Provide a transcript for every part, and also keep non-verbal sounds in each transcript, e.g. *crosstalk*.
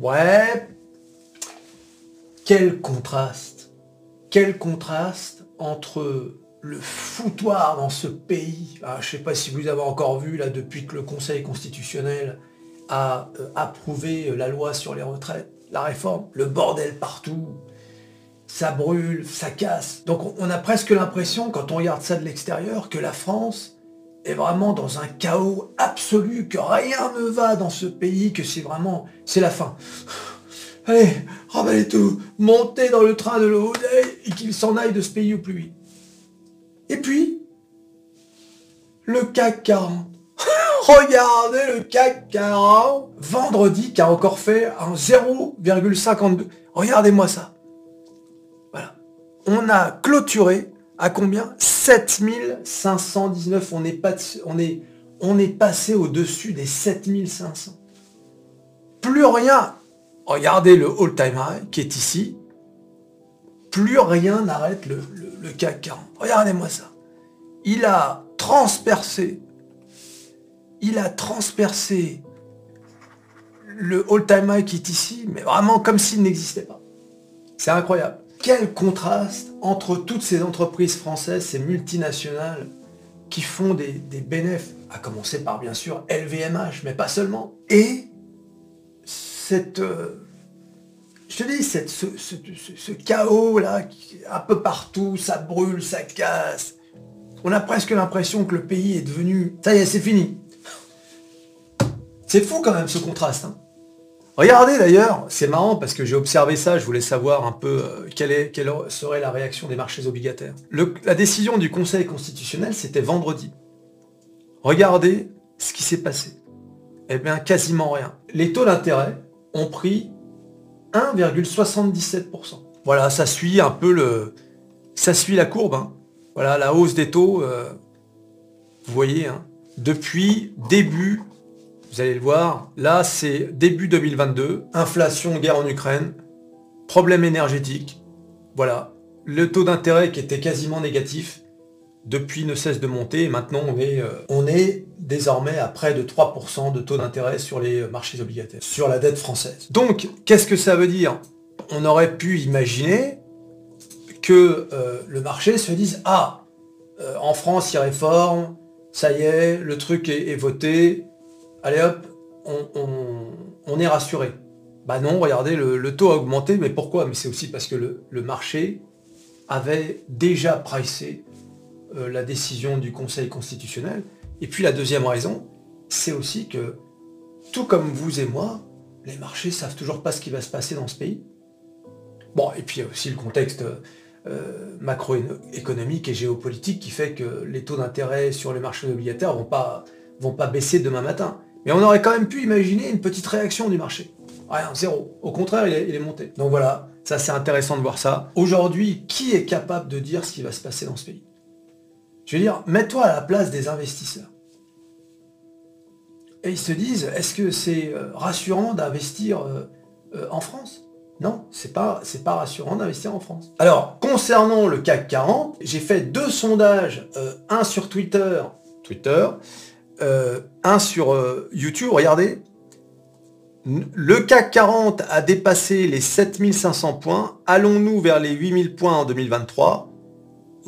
Ouais. Quel contraste. Quel contraste entre le foutoir dans ce pays. Ah, je ne sais pas si vous avez encore vu, là, depuis que le Conseil constitutionnel a euh, approuvé la loi sur les retraites, la réforme, le bordel partout, ça brûle, ça casse. Donc on a presque l'impression, quand on regarde ça de l'extérieur, que la France est vraiment dans un chaos absolu, que rien ne va dans ce pays, que c'est vraiment, c'est la fin. Allez, remballez tout, montez dans le train de l'eau et qu'il s'en aille de ce pays au plus vite. Et puis, le CAC 40. *laughs* Regardez le CAC 40. Vendredi qui a encore fait un 0,52. Regardez-moi ça. Voilà. On a clôturé à combien? 7519. On est, pas, on est, on est passé au-dessus des 7500. Plus rien. Regardez le all-time high qui est ici. Plus rien n'arrête le, le CAC 40. Regardez-moi ça. Il a transpercé, il a transpercé le all-time high qui est ici, mais vraiment comme s'il n'existait pas. C'est incroyable. Quel contraste entre toutes ces entreprises françaises, ces multinationales qui font des, des bénéfices, à commencer par bien sûr LVMH, mais pas seulement, et cette... Euh, je dis, ce, chaos là, un peu partout, ça brûle, ça casse. On a presque l'impression que le pays est devenu... Ça y est, c'est fini. C'est fou quand même ce contraste. Hein. Regardez d'ailleurs, c'est marrant parce que j'ai observé ça, je voulais savoir un peu euh, quelle, serait la réaction des marchés obligataires. la décision du Conseil constitutionnel, c'était vendredi. Regardez ce qui s'est passé. Eh bien, quasiment rien. Les taux d'intérêt ont pris 1,77%. Voilà, ça suit un peu le... Ça suit la courbe. Hein. Voilà, la hausse des taux, euh, vous voyez, hein. depuis début, vous allez le voir, là c'est début 2022, inflation, guerre en Ukraine, problème énergétique, voilà, le taux d'intérêt qui était quasiment négatif, depuis ne cesse de monter, et maintenant on est, euh, désormais à près de 3% de taux d'intérêt sur les marchés obligataires, sur la dette française. Donc, qu'est-ce que ça veut dire? On aurait pu imaginer que euh, le marché se dise, ah, euh, en France, il réforme, ça y est, le truc est, voté, allez hop, on, est rassuré. Bah non, regardez, le, taux a augmenté, mais pourquoi? Mais c'est aussi parce que le, marché avait déjà pricé euh, la décision du Conseil constitutionnel. Et puis la deuxième raison, c'est aussi que, tout comme vous et moi, les marchés savent toujours pas ce qui va se passer dans ce pays. Bon, et puis il y a aussi le contexte euh, macroéconomique et géopolitique qui fait que les taux d'intérêt sur les marchés obligataires vont vont pas baisser demain matin. Mais on aurait quand même pu imaginer une petite réaction du marché. Rien, zéro. Au contraire, il est, monté. Donc voilà, ça c'est intéressant de voir ça. Aujourd'hui, qui est capable de dire ce qui va se passer dans ce pays? Je veux dire, mets-toi à la place des investisseurs. Et ils se disent, est-ce que c'est euh, rassurant d'investir euh, euh, en France? Non, c'est pas, pas rassurant d'investir en France. Alors, concernant le CAC 40, j'ai fait deux sondages, un sur Twitter, Twitter, un sur YouTube, regardez. Le CAC 40 a dépassé les 7500 points. Allons-nous vers les 8000 points en 2023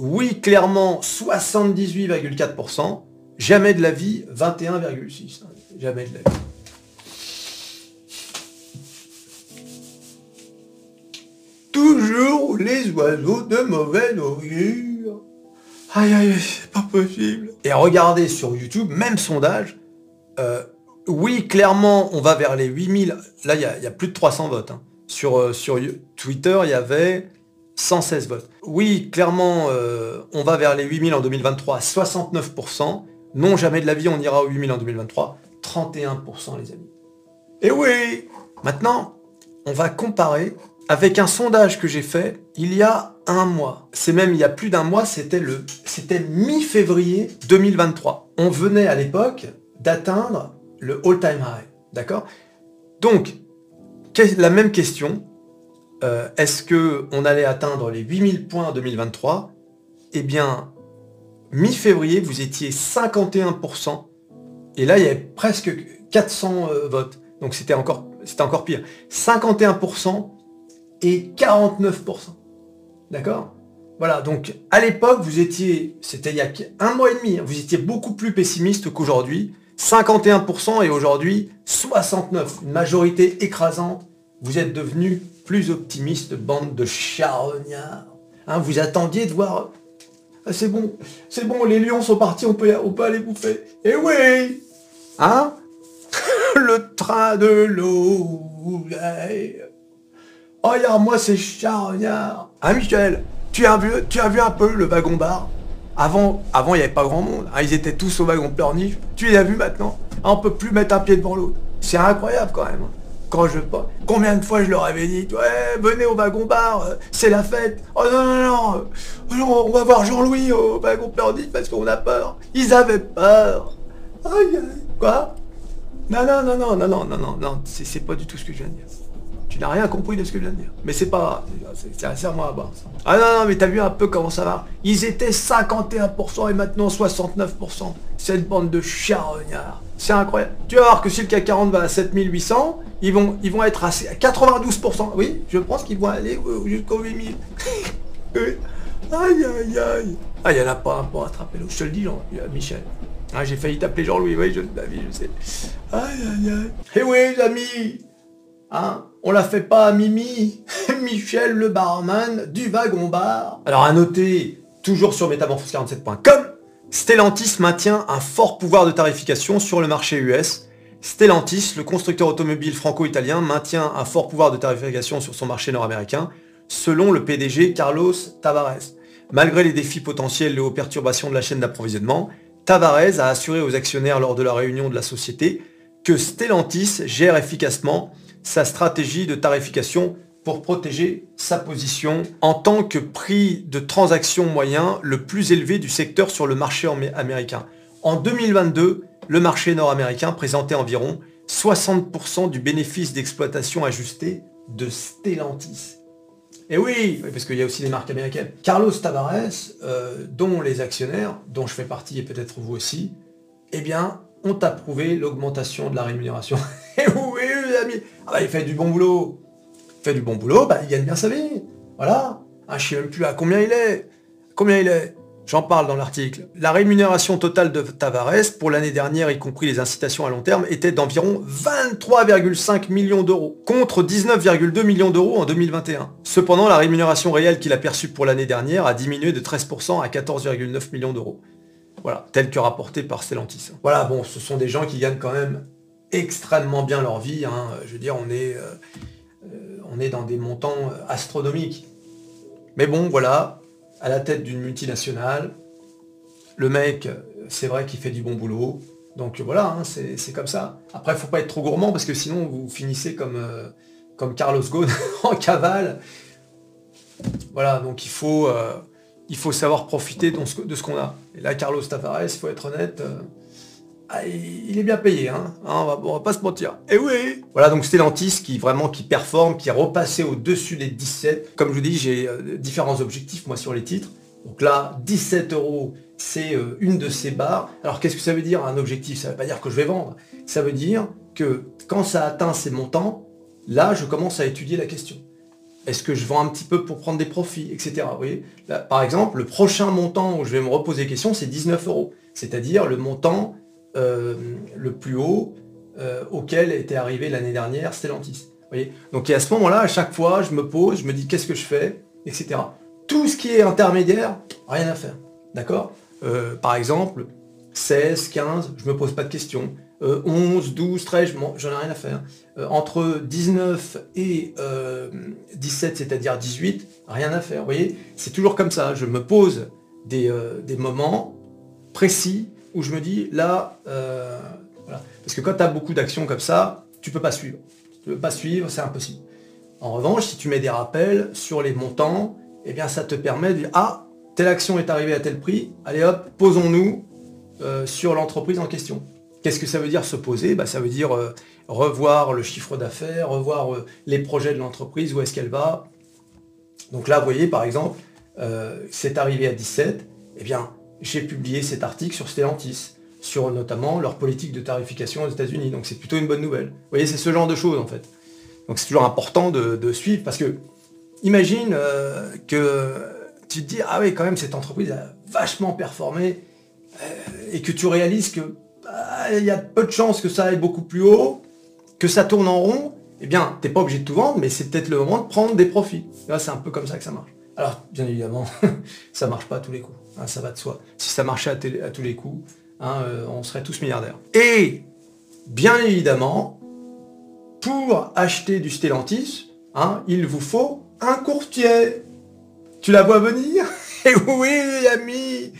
oui, clairement, 78,4%. Jamais de la vie, 21,6%. Jamais de la vie. Toujours les oiseaux de mauvaise augure. Aïe aïe, c'est pas possible. Et regardez sur YouTube, même sondage. Euh, oui, clairement, on va vers les 8000. Là, il y, a plus de 300 votes. Hein. Sur, euh, Twitter, il y avait 116 votes. Oui, clairement, euh, on va vers les 8000 en 2023, 69%. Non, jamais de la vie, on ira aux 8000 en 2023, 31% les amis. Et oui Maintenant, on va comparer avec un sondage que j'ai fait il y a un mois. C'est même il y a plus d'un mois, c'était le, c'était mi-février 2023. On venait à l'époque d'atteindre le all-time high. D'accord? Donc, la même question, euh, est-ce qu'on allait atteindre les 8000 points en 2023 Eh bien, mi-février, vous étiez 51%. Et là, il y avait presque 400 euh, votes. Donc c'était encore, c'était encore pire. 51% et 49%. D'accord? Voilà, donc à l'époque, vous étiez, c'était il y a un mois et demi, hein, vous étiez beaucoup plus pessimiste qu'aujourd'hui. 51% et aujourd'hui 69%. Une majorité écrasante. Vous êtes devenu plus optimiste, bande de charognards. Hein, vous attendiez de voir... Ah, c'est bon, c'est bon, les lions sont partis, on peut, on peut aller bouffer. Et eh oui Hein? *laughs* Le train de l'eau. Oh, regarde-moi ces charognards Hein, Michel, tu as, vu, tu as vu un peu le wagon bar Avant, avant il n'y avait pas grand monde. Ils étaient tous au wagon pleurniche. Tu les as vus maintenant On peut plus mettre un pied devant l'autre. C'est incroyable quand même. Quand je combien de fois je leur avais dit, ouais, venez au wagon bar, c'est la fête. Oh non, non, non, non on va voir Jean-Louis au wagon pleurniche parce qu'on a peur. Ils avaient peur. Aïe, aïe, quoi Non, non, non, non, non, non, non, non, c'est pas du tout ce que je viens de dire. N'as rien compris de ce que je viens de dire. Mais c'est pas c'est serment à bord. Ah non, non, mais t'as vu un peu comment ça va Ils étaient 51% et maintenant 69%. Cette bande de charognards. C'est incroyable. Tu vas voir que si le CAC 40 va à 7800, ils vont, ils vont être à 92%. Oui, je pense qu'ils vont aller jusqu'au 8000. *laughs* aïe, aïe, aïe. Ah, il n'y en a pas un pour attraper l'eau. Je te le dis, Jean, Michel. Ah, j'ai failli t'appeler Jean-Louis, oui, je, je sais. Aïe, aïe, aïe. Eh oui, les amis Hein On la fait pas à Mimi, *laughs* Michel le barman du wagon bar. Alors à noter, toujours sur métamorphose47.com, Stellantis maintient un fort pouvoir de tarification sur le marché US. Stellantis, le constructeur automobile franco-italien, maintient un fort pouvoir de tarification sur son marché nord-américain, selon le PDG Carlos Tavares. Malgré les défis potentiels et aux perturbations de la chaîne d'approvisionnement, Tavares a assuré aux actionnaires lors de la réunion de la société que Stellantis gère efficacement sa stratégie de tarification pour protéger sa position en tant que prix de transaction moyen le plus élevé du secteur sur le marché américain. En 2022, le marché nord-américain présentait environ 60% du bénéfice d'exploitation ajusté de Stellantis. Et oui, parce qu'il y a aussi des marques américaines. Carlos Tavares, euh, dont les actionnaires, dont je fais partie et peut-être vous aussi, eh bien, ont approuvé l'augmentation de la rémunération. *laughs* Et oui, les ah bah, il fait du bon boulot. Fait du bon boulot, bah, il gagne bien sa vie. Voilà. Ah, je sais même plus à combien il est. Combien il est J'en parle dans l'article. La rémunération totale de Tavares pour l'année dernière, y compris les incitations à long terme, était d'environ 23,5 millions d'euros, contre 19,2 millions d'euros en 2021. Cependant, la rémunération réelle qu'il a perçue pour l'année dernière a diminué de 13% à 14,9 millions d'euros. Voilà, tel que rapporté par Stellantis. Voilà, bon, ce sont des gens qui gagnent quand même extrêmement bien leur vie. Hein. Je veux dire, on est, euh, euh, dans des montants astronomiques. Mais bon, voilà, à la tête d'une multinationale, le mec, c'est vrai qu'il fait du bon boulot. Donc voilà, hein, c'est comme ça. Après, il faut pas être trop gourmand parce que sinon vous finissez comme, euh, comme Carlos Ghosn *laughs* en cavale. Voilà, donc il faut, il faut savoir profiter de ce, qu'on a. Et là, Carlos Tavares, il faut être honnête, euh, ah, il est bien payé, hein, hein on, va, pas se mentir. Et oui Voilà, donc Stellantis qui vraiment qui performe, qui est repassé au-dessus des 17. Comme je vous dis, j'ai euh, différents objectifs, moi, sur les titres. Donc là, 17 euros, c'est euh, une de ces barres. Alors qu'est-ce que ça veut dire un objectif? Ça ne veut pas dire que je vais vendre. Ça veut dire que quand ça atteint ces montants, là, je commence à étudier la question. Est-ce que je vends un petit peu pour prendre des profits, etc. par exemple, le prochain montant où je vais me reposer question, c'est 19 euros. C'est-à-dire le montant euh, le plus haut euh, auquel était arrivé l'année dernière Stellantis. Voyez Donc à ce moment-là, à chaque fois, je me pose, je me dis qu'est-ce que je fais, etc. Tout ce qui est intermédiaire, rien à faire. D'accord? Euh, Par exemple, 16, 15, je ne me pose pas de questions. 11, 12, 13, j'en ai rien à faire. Euh, entre 19 et 17, euh, c'est-à-dire 18, rien à faire. Vous voyez, c'est toujours comme ça. Je me pose des, euh, moments précis où je me dis, là, voilà. Parce que quand tu as beaucoup d'actions comme ça, tu peux pas suivre. Tu peux pas suivre, c'est impossible. En revanche, si tu mets des rappels sur les montants, eh bien ça te permet de dire, ah, telle action est arrivée à tel prix, allez hop, posons-nous sur l'entreprise en question. Qu'est-ce que ça veut dire se poser bah, Ça veut dire euh, revoir le chiffre d'affaires, revoir euh, les projets de l'entreprise, où est-ce qu'elle va? Donc là, vous voyez, par exemple, euh, c'est arrivé à 17, eh bien, j'ai publié cet article sur Stellantis. sur notamment leur politique de tarification aux États-Unis. Donc c'est plutôt une bonne nouvelle. Vous voyez, c'est ce genre de choses en fait. Donc c'est toujours important de, suivre parce que imagine que tu te dis ah oui quand même cette entreprise a vachement performé et que tu réalises que il y a peu de chances que ça aille beaucoup plus haut, que ça tourne en rond. Eh bien, tu n'es pas obligé de tout vendre, mais c'est peut-être le moment de prendre des profits. C'est un peu comme ça que ça marche. Alors, bien évidemment, *laughs* ça marche pas à tous les coups. Hein, ça va de soi. Si ça marchait à, tous les coups, hein, euh, on serait tous milliardaires. Et, bien évidemment, pour acheter du Stellantis, hein, il vous faut un courtier. Tu la vois venir? *laughs* Et oui, ami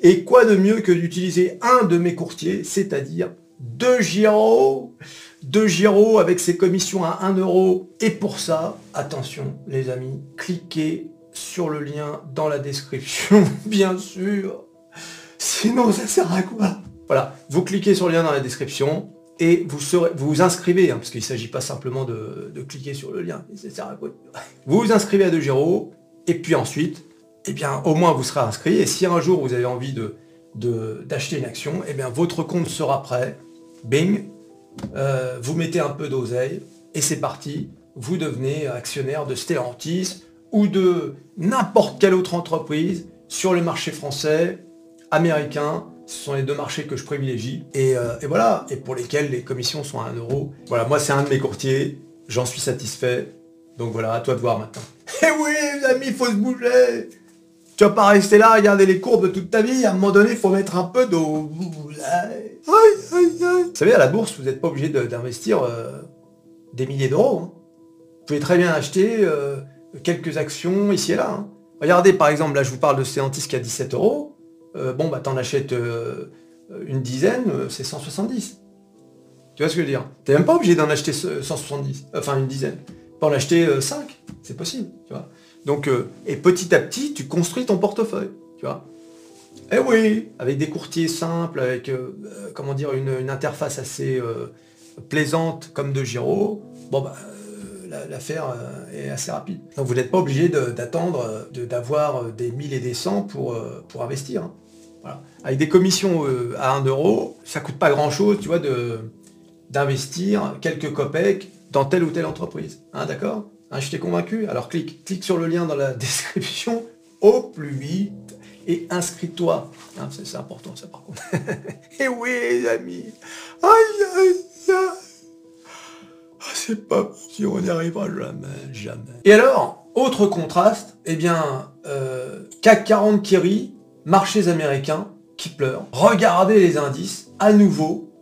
Et quoi de mieux que d'utiliser un de mes courtiers, c'est-à-dire De Giro De Giro avec ses commissions à 1 euro. Et pour ça, attention les amis, cliquez sur le lien dans la description, *laughs* bien sûr. Sinon, ça sert à quoi? Voilà, vous cliquez sur le lien dans la description et vous vous inscrivez, hein, parce qu'il ne s'agit pas simplement de, cliquer sur le lien. Ça sert à quoi? Vous vous inscrivez à De Giro et puis ensuite, eh bien, au moins vous serez inscrit. Et si un jour vous avez envie de d'acheter une action, eh bien, votre compte sera prêt. Bing, euh, vous mettez un peu d'oseille et c'est parti. Vous devenez actionnaire de Stellantis, ou de n'importe quelle autre entreprise sur le marché français, américain. Ce sont les deux marchés que je privilégie. Et, euh, voilà, et pour lesquels les commissions sont à 1 euro. Voilà, moi c'est un de mes courtiers, j'en suis satisfait. Donc voilà, à toi de voir maintenant. *laughs* Eh oui, les amis, faut se bouger Tu vas pas rester là à regarder les courbes toute ta vie, à un moment donné, il faut mettre un peu d'eau. Vous savez, à la bourse, vous n'êtes pas obligé d'investir euh, des milliers d'euros. Hein. Vous pouvez très bien acheter... Euh, quelques actions ici et là. Hein. Regardez par exemple, là je vous parle de Stellantis qui a 17 euros. Euh, bon bah t'en achètes une dizaine, c'est 170. Tu vois ce que je veux dire? T'es même pas obligé d'en acheter 170, enfin une dizaine. Peux en acheter 5, c'est possible, tu vois. Donc, et petit à petit, tu construis ton portefeuille, tu vois. Eh oui, avec des courtiers simples, avec comment dire une, interface assez plaisante comme de Giro. Bon bah l'affaire euh, est assez rapide. Donc vous n'êtes pas obligé d'attendre d'avoir euh, des 1000 et des 100 pour, euh, pour investir. Hein. Avec des commissions à 1 euro, ça coûte pas grand chose, tu vois, d'investir quelques copecs dans telle ou telle entreprise. Hein, D'accord? Hein, Je t'ai convaincu Alors clique, clique sur le lien dans la *laughs* description au plus vite et inscris-toi. C'est important ça par contre. et *laughs* eh oui les amis Aïe aïe aïe c'est pas si on n'y arrivera jamais, jamais. Et alors, autre contraste, eh bien, euh, CAC 40 qui rit, marchés américains qui pleurent. Regardez les indices, à nouveau,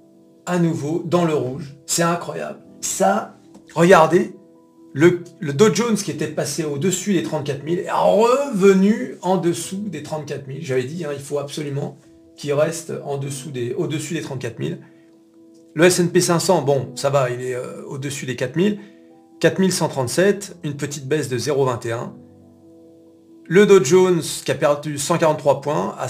à nouveau, dans le rouge. C'est incroyable. Ça, regardez, le, Dow Jones qui était passé au-dessus des 34 000 est revenu en dessous des 34 000. J'avais dit, hein, il faut absolument qu'il reste en dessous des, au-dessus des 34 000. Le S&P 500, bon, ça va, il est euh, au-dessus des 4000. 4137, une petite baisse de 0,21. Le Dow Jones qui a perdu 143 points à,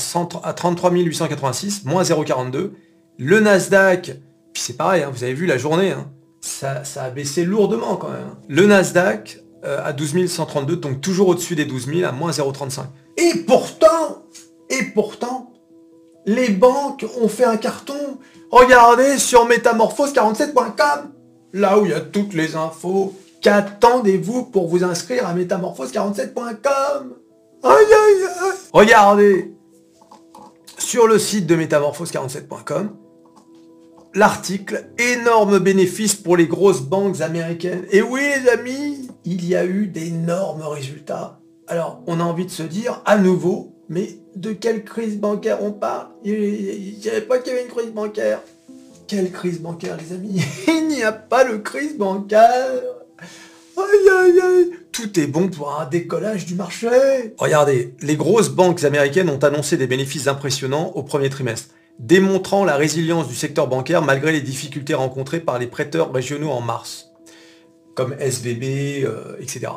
33 886, moins 0,42. Le Nasdaq, puis c'est pareil, hein, vous avez vu la journée, hein, ça, a baissé lourdement quand même. Le Nasdaq euh, à 12 132, donc toujours au-dessus des 12 000 à moins 0,35. Et pourtant, et pourtant, les banques ont fait un carton. Regardez sur métamorphose47.com, là où il y a toutes les infos. Qu'attendez-vous pour vous inscrire à métamorphose47.com Aïe aïe aïe Regardez sur le site de métamorphose47.com l'article. Énorme bénéfice pour les grosses banques américaines. Et oui les amis, il y a eu d'énormes résultats. Alors on a envie de se dire à nouveau, mais de quelle crise bancaire on parle? Je savais pas qu'il y avait une crise bancaire. Quelle crise bancaire, les amis? *laughs* Il n'y a pas de crise bancaire. Aïe, aïe, aïe. Tout est bon pour un décollage du marché. Regardez, les grosses banques américaines ont annoncé des bénéfices impressionnants au premier trimestre, démontrant la résilience du secteur bancaire malgré les difficultés rencontrées par les prêteurs régionaux en mars, comme SVB, euh, etc.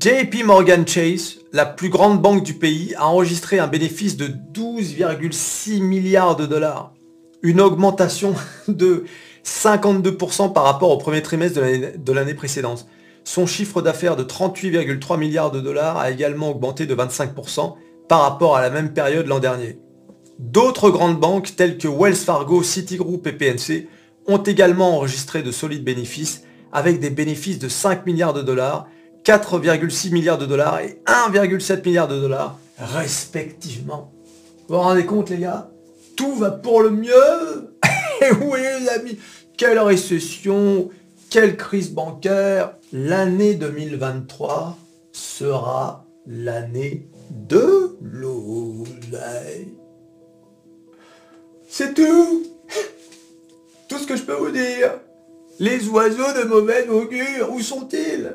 JP Morgan Chase, la plus grande banque du pays, a enregistré un bénéfice de 12,6 milliards de dollars. Une augmentation *laughs* de 52% par rapport au premier trimestre de l'année précédente. Son chiffre d'affaires de 38,3 milliards de dollars a également augmenté de 25% par rapport à la même période l'an dernier. D'autres grandes banques telles que Wells Fargo, Citigroup et PNC ont également enregistré de solides bénéfices avec des bénéfices de 5 milliards de dollars, 4,6 milliards de dollars et 1,7 milliard de dollars respectivement. Vous vous rendez compte les gars? Tout va pour le mieux *laughs* Et oui les amis Quelle récession Quelle crise bancaire L'année 2023 sera l'année de l'oseille. C'est tout Tout ce que je peux vous dire Les oiseaux de mauvais augure, où sont-ils?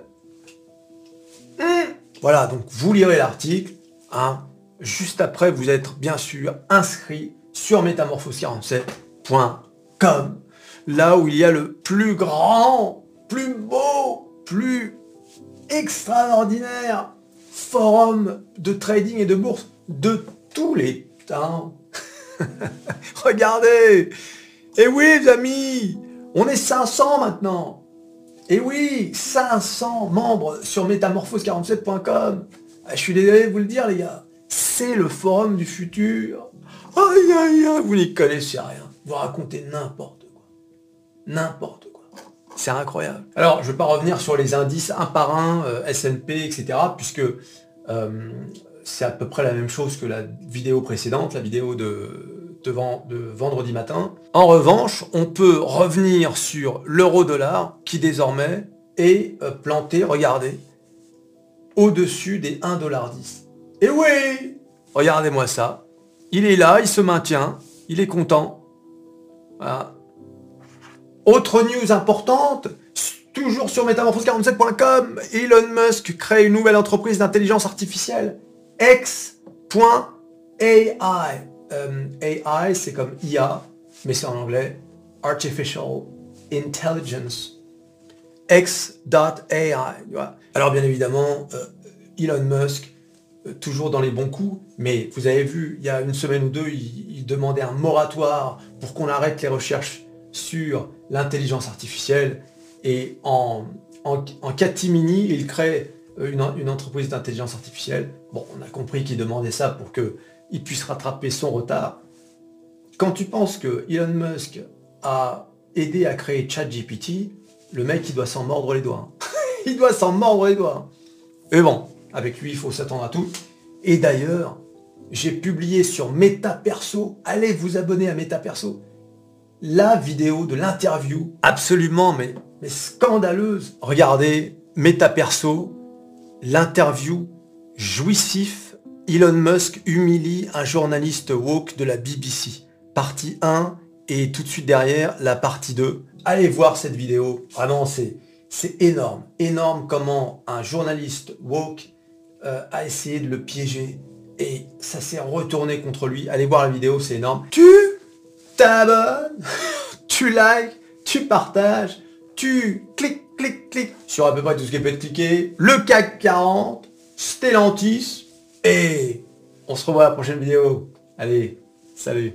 Hein Voilà, donc vous lirez l'article. Hein. Juste après, vous êtes bien sûr inscrit sur métamorphose47.com, là où il y a le plus grand, plus beau, plus extraordinaire forum de trading et de bourse de tous les temps. *laughs* Regardez Et oui, les amis On est 500 maintenant Et oui, 500 membres sur métamorphose47.com ah, Je suis désolé de vous le dire, les gars. C'est le forum du futur. Aïe, aïe, aïe, vous n'y connaissez rien. Vous racontez n'importe quoi. N'importe quoi. C'est incroyable. Alors, je ne vais pas revenir sur les indices un par un, euh, S&P, etc., puisque euh, c'est à peu près la même chose que la vidéo précédente, la vidéo de, vendredi matin. En revanche, on peut revenir sur l'euro-dollar qui désormais est euh, planté, regardez, au-dessus des 1,10$. Et oui Regardez-moi ça. Il est là, il se maintient, il est content. Autre news importante, toujours sur métamorphose47.com, Elon Musk crée une nouvelle entreprise d'intelligence artificielle. X.ai. Euh, AI, c'est comme IA, mais c'est en anglais. Artificial Intelligence. X.ai. Alors bien évidemment, euh, Elon Musk, euh, toujours dans les bons coups, mais vous avez vu, il y a une semaine ou deux, il, demandait un moratoire pour qu'on arrête les recherches sur l'intelligence artificielle. Et en, en, catimini, il crée une, une entreprise d'intelligence artificielle. Bon, on a compris qu'il demandait ça pour qu'il puisse rattraper son retard. Quand tu penses que Elon Musk a aidé à créer ChatGPT, le mec, il doit s'en mordre les doigts. *laughs* il doit s'en mordre les doigts. Et bon, avec lui, il faut s'attendre à tout. Et d'ailleurs, j'ai publié sur MetaPerso, allez vous abonner à MetaPerso, la vidéo de l'interview, absolument mais, scandaleuse. Regardez, MetaPerso, l'interview jouissif, Elon Musk humilie un journaliste woke de la BBC. Partie 1 et tout de suite derrière la partie 2. Allez voir cette vidéo, vraiment c'est c'est énorme, énorme comment un journaliste woke euh, a essayé de le piéger et ça s'est retourné contre lui. Allez voir la vidéo, c'est énorme. Tu t'abonnes, *laughs* tu likes, tu partages, tu cliques, cliques, cliques sur à peu près tout ce qui peut être cliqué. Le CAC 40, Stellantis et on se revoit à la prochaine vidéo. Allez, salut